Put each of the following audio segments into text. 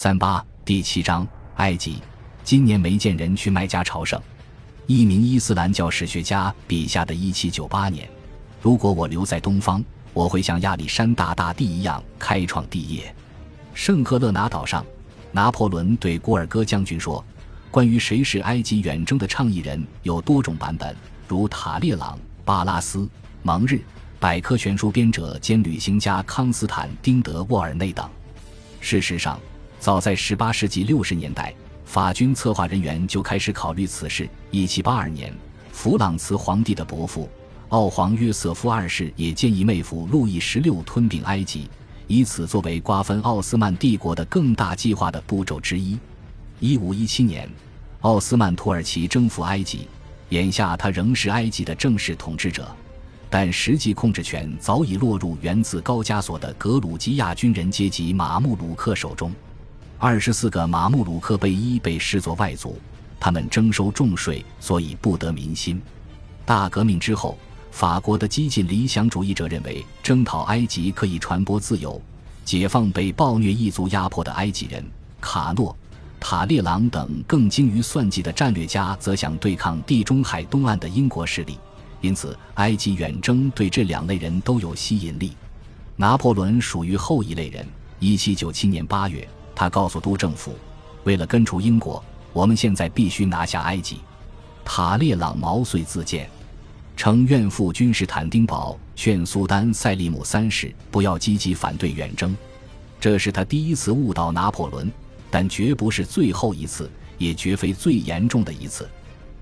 三八第七章，埃及今年没见人去麦加朝圣。一名伊斯兰教史学家笔下的一七九八年，如果我留在东方，我会像亚历山大大帝一样开创帝业。圣赫勒拿岛上，拿破仑对古尔戈将军说：“关于谁是埃及远征的倡议人，有多种版本，如塔列朗、巴拉斯、蒙日、百科全书编者兼旅行家康斯坦丁德沃尔内等。事实上。”早在18世纪60年代，法军策划人员就开始考虑此事。1782年，弗朗茨皇帝的伯父奥皇约瑟夫二世也建议妹夫路易十六吞并埃及，以此作为瓜分奥斯曼帝国的更大计划的步骤之一。1517年，奥斯曼土耳其征服埃及，眼下他仍是埃及的正式统治者，但实际控制权早已落入源自高加索的格鲁吉亚军人阶级马穆鲁克手中。二十四个马穆鲁克贝伊被视作外族，他们征收重税，所以不得民心。大革命之后，法国的激进理想主义者认为征讨埃及可以传播自由，解放被暴虐异族压迫的埃及人。卡诺、塔列朗等更精于算计的战略家则想对抗地中海东岸的英国势力，因此埃及远征对这两类人都有吸引力。拿破仑属于后一类人。一七九七年八月。他告诉督政府，为了根除英国，我们现在必须拿下埃及。塔列朗毛遂自荐，称愿赴君士坦丁堡，劝苏丹塞利姆三世不要积极反对远征。这是他第一次误导拿破仑，但绝不是最后一次，也绝非最严重的一次。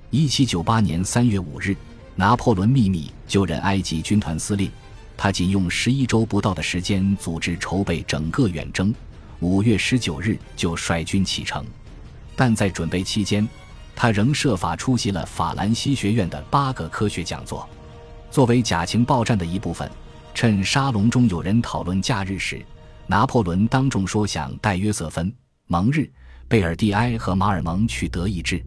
一七九八年三月五日，拿破仑秘密就任埃及军团司令，他仅用十一周不到的时间组织筹备整个远征。五月十九日就率军启程，但在准备期间，他仍设法出席了法兰西学院的八个科学讲座。作为假情报战的一部分，趁沙龙中有人讨论假日时，拿破仑当众说想带约瑟芬、蒙日、贝尔蒂埃和马尔蒙去德意志。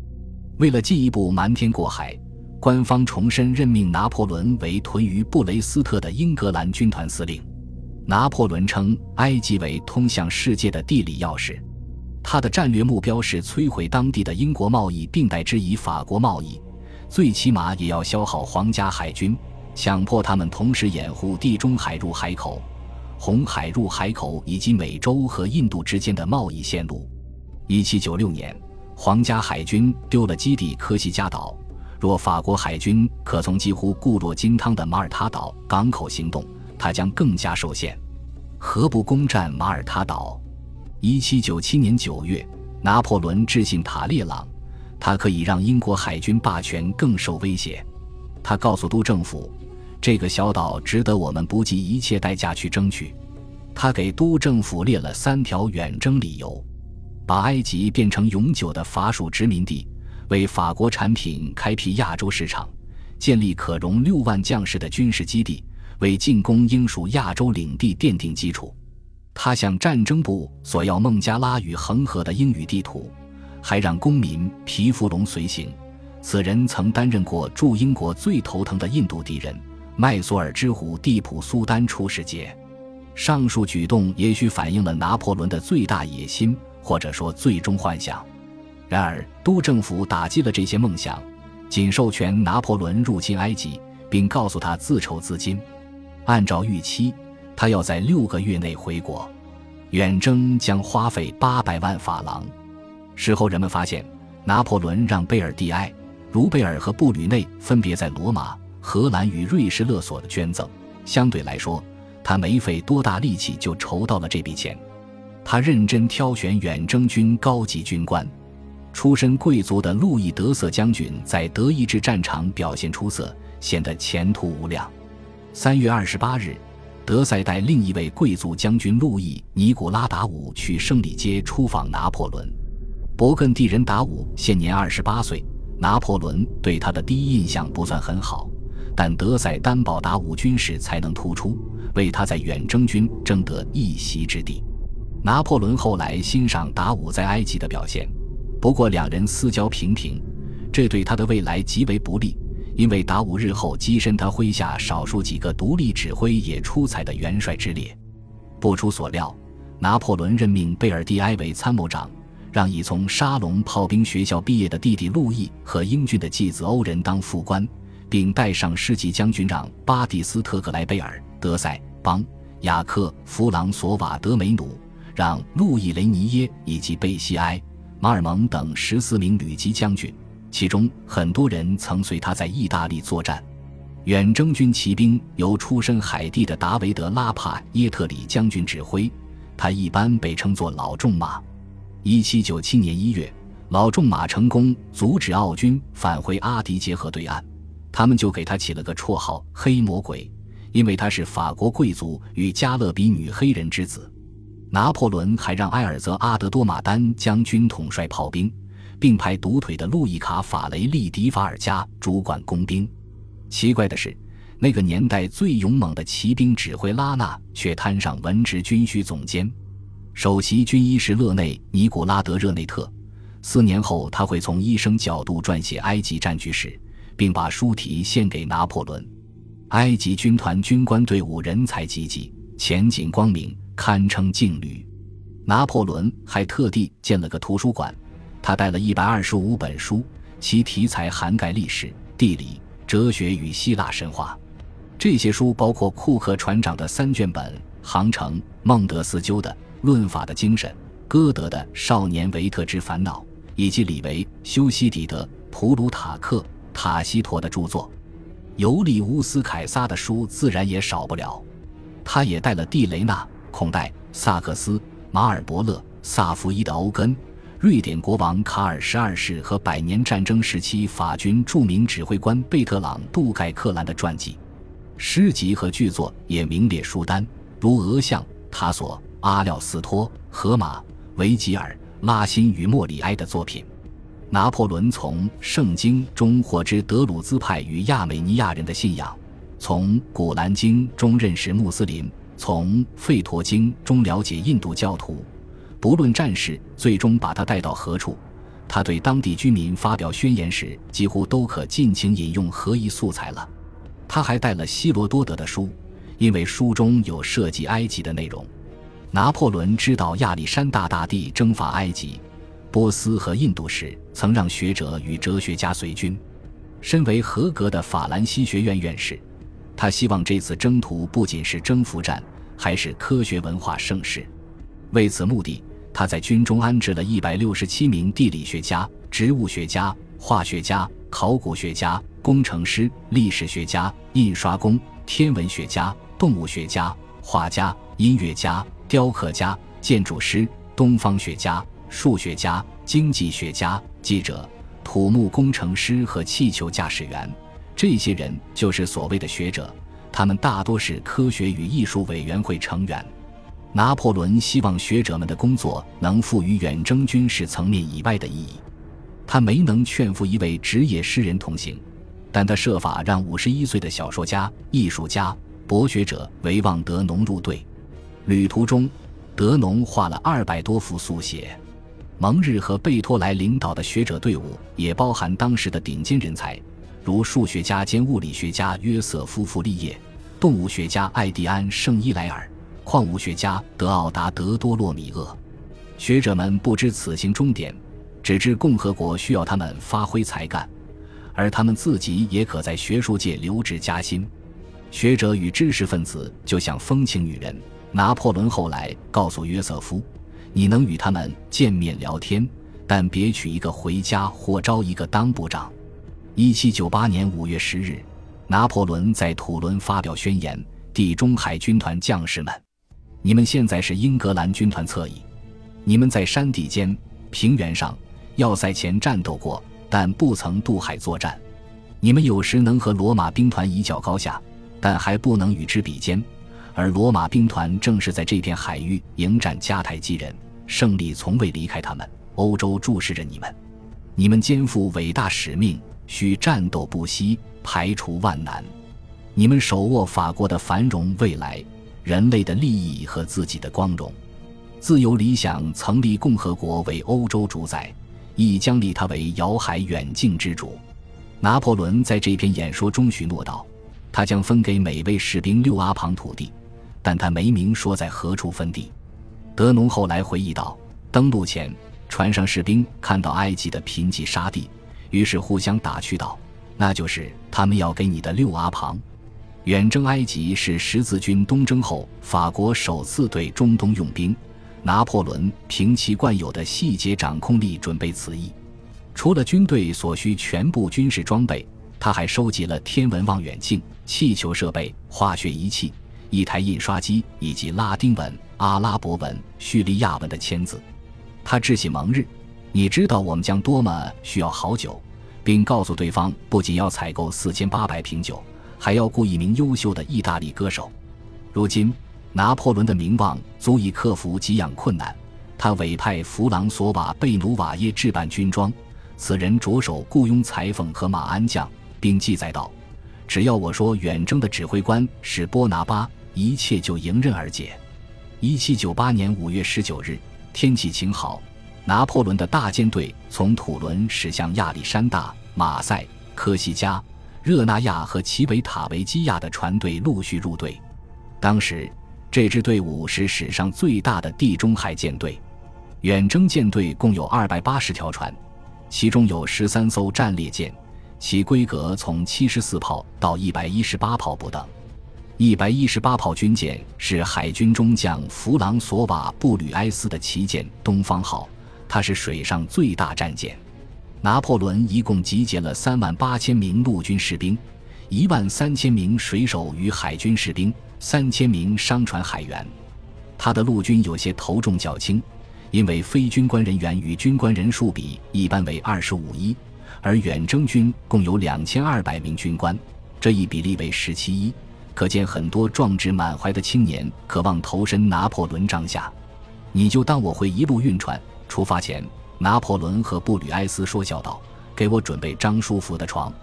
为了进一步瞒天过海，官方重申任命拿破仑为屯于布雷斯特的英格兰军团司令。拿破仑称埃及为通向世界的地理钥匙，他的战略目标是摧毁当地的英国贸易，并代之以法国贸易，最起码也要消耗皇家海军，强迫他们同时掩护地中海入海口、红海入海口以及美洲和印度之间的贸易线路。一七九六年，皇家海军丢了基地科西嘉岛，若法国海军可从几乎固若金汤的马耳他岛港口行动。他将更加受限，何不攻占马耳他岛？一七九七年九月，拿破仑致信塔列朗，他可以让英国海军霸权更受威胁。他告诉督政府，这个小岛值得我们不计一切代价去争取。他给督政府列了三条远征理由：把埃及变成永久的法属殖民地，为法国产品开辟亚洲市场，建立可容六万将士的军事基地。为进攻英属亚洲领地奠定基础，他向战争部索要孟加拉与恒河的英语地图，还让公民皮弗龙随行。此人曾担任过驻英国最头疼的印度敌人麦索尔之虎蒂普苏丹出使节。上述举动也许反映了拿破仑的最大野心，或者说最终幻想。然而，督政府打击了这些梦想，仅授权拿破仑入侵埃及，并告诉他自筹资金。按照预期，他要在六个月内回国，远征将花费八百万法郎。事后人们发现，拿破仑让贝尔蒂埃、卢贝尔和布吕内分别在罗马、荷兰与瑞士勒索的捐赠。相对来说，他没费多大力气就筹到了这笔钱。他认真挑选远征军高级军官，出身贵族的路易德瑟将军在德意志战场表现出色，显得前途无量。三月二十八日，德塞带另一位贵族将军路易尼古拉达武去胜利街出访拿破仑。勃艮第人达武现年二十八岁，拿破仑对他的第一印象不算很好，但德塞担保达武军事才能突出，为他在远征军争得一席之地。拿破仑后来欣赏达武在埃及的表现，不过两人私交平平，这对他的未来极为不利。因为达武日后跻身他麾下少数几个独立指挥也出彩的元帅之列，不出所料，拿破仑任命贝尔蒂埃为参谋长，让已从沙龙炮兵学校毕业的弟弟路易和英俊的继子欧仁当副官，并带上师级将军长巴蒂斯特·格莱贝尔、德塞邦、雅克·弗朗索瓦·德梅努，让路易·雷尼耶以及贝西埃、马尔蒙等十四名旅级将军，其中很多人曾随他在意大利作战。远征军骑兵由出身海地的达维德·拉帕耶特里将军指挥。他一般被称作老仲马。一七九七年一月，老仲马成功阻止奥军返回阿迪杰河对岸，他们就给他起了个绰号“黑魔鬼”，因为他是法国贵族与加勒比女黑人之子。拿破仑还让埃尔泽阿德多马丹将军统帅炮兵，并派独腿的路易卡法雷利迪法尔加主管工兵。奇怪的是。那个年代最勇猛的骑兵指挥拉纳却摊上文职军需总监，首席军医是勒内尼古拉德热内特。四年后，他会从医生角度撰写埃及战局史，并把书题献给拿破仑。埃及军团军官队伍人才济济，前景光明，堪称劲旅。拿破仑还特地建了个图书馆，他带了一百二十五本书，其题材涵盖历史、地理、哲学与希腊神话。这些书包括库克船长的三卷本《航程》，孟德斯鸠的《论法的精神》，歌德的《少年维特之烦恼》，以及李维、修昔底德、普鲁塔克、塔西佗的著作。尤利乌斯·凯撒的书自然也少不了。他也带了蒂雷纳、孔代、萨克斯、马尔伯勒、萨福伊的欧根、瑞典国王卡尔十二世和百年战争时期法军著名指挥官贝特朗·杜盖克兰的传记。诗集和剧作也名列书单，如俄相、塔索、阿廖斯托、荷马、维吉尔、拉辛与莫里埃的作品。拿破仑从《圣经》中获知德鲁兹派与亚美尼亚人的信仰，从《古兰经》中认识穆斯林，从《吠陀经》中了解印度教徒。不论战事最终把他带到何处，他对当地居民发表宣言时，几乎都可尽情引用何一素材了。他还带了希罗多德的书，因为书中有涉及埃及的内容。拿破仑知道亚历山大大帝征伐埃及、波斯和印度时，曾让学者与哲学家随军。身为合格的法兰西学院院士，他希望这次征途不仅是征服战，还是科学文化盛世。为此目的，他在军中安置了一百六十七名地理学家、植物学家、化学家、考古学家。工程师、历史学家、印刷工、天文学家、动物学家、画家、音乐家、雕刻家、建筑师、东方学家、数学家、经济学家、记者、土木工程师和气球驾驶员，这些人就是所谓的学者。他们大多是科学与艺术委员会成员。拿破仑希望学者们的工作能赋予远征军事层面以外的意义。他没能劝服一位职业诗人同行。但他设法让五十一岁的小说家、艺术家、博学者维旺德农入队。旅途中，德农画了二百多幅速写。蒙日和贝托莱领导的学者队伍也包含当时的顶尖人才，如数学家兼物理学家约瑟夫·弗利叶、动物学家艾蒂安·圣伊莱尔、矿物学家德奥达德·多洛米厄。学者们不知此行终点，只知共和国需要他们发挥才干。而他们自己也可在学术界留职加薪。学者与知识分子就像风情女人。拿破仑后来告诉约瑟夫：“你能与他们见面聊天，但别娶一个回家或招一个当部长。”一七九八年五月十日，拿破仑在土伦发表宣言：“地中海军团将士们，你们现在是英格兰军团侧翼，你们在山地间、平原上、要塞前战斗过。”但不曾渡海作战，你们有时能和罗马兵团一较高下，但还不能与之比肩。而罗马兵团正是在这片海域迎战迦太基人，胜利从未离开他们。欧洲注视着你们，你们肩负伟大使命，需战斗不息，排除万难。你们手握法国的繁荣未来，人类的利益和自己的光荣。自由理想曾立共和国为欧洲主宰。亦将立他为遥海远近之主。拿破仑在这篇演说中许诺道：“他将分给每位士兵六阿庞土地，但他没明说在何处分地。”德农后来回忆道：“登陆前，船上士兵看到埃及的贫瘠沙地，于是互相打趣道：‘那就是他们要给你的六阿庞。’远征埃及是十字军东征后法国首次对中东用兵。拿破仑凭其惯有的细节掌控力准备此役。除了军队所需全部军事装备，他还收集了天文望远镜、气球设备、化学仪器、一台印刷机以及拉丁文、阿拉伯文、叙利亚文的签字。他致信蒙日：“你知道我们将多么需要好酒，并告诉对方，不仅要采购四千八百瓶酒，还要雇一名优秀的意大利歌手。”如今，拿破仑的名望足以克服给养困难。他委派弗朗索瓦·贝努瓦耶置办军装，此人着手雇佣裁缝和马鞍匠。并记载道：“只要我说远征的指挥官是波拿巴，一切就迎刃而解。”一七九八年五月十九日，天气晴好，拿破仑的大舰队从土伦驶向亚历山大、马赛、科西嘉、热那亚和奇维塔维基亚的船队陆续入队。当时，这支队伍是史上最大的地中海舰队。远征舰队共有二百八十条船，其中有十三艘战列舰。其规格从七十四炮到一百一十八炮不等。一百一十八炮军舰是海军中将弗朗索瓦·布吕埃斯的旗舰“东方号”，它是水上最大战舰。拿破仑一共集结了三万八千名陆军士兵，一万三千名水手与海军士兵，三千名商船海员。他的陆军有些头重脚轻，因为非军官人员与军官人数比一般为二十五一。而远征军共有两千二百名军官，这一比例为十七一，可见很多壮志满怀的青年渴望投身拿破仑帐下。你就当我会一路运船。出发前，拿破仑和布吕埃斯说笑道：“给我准备张舒服的床。”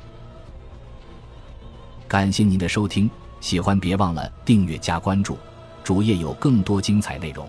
感谢您的收听，喜欢别忘了订阅加关注，主页有更多精彩内容。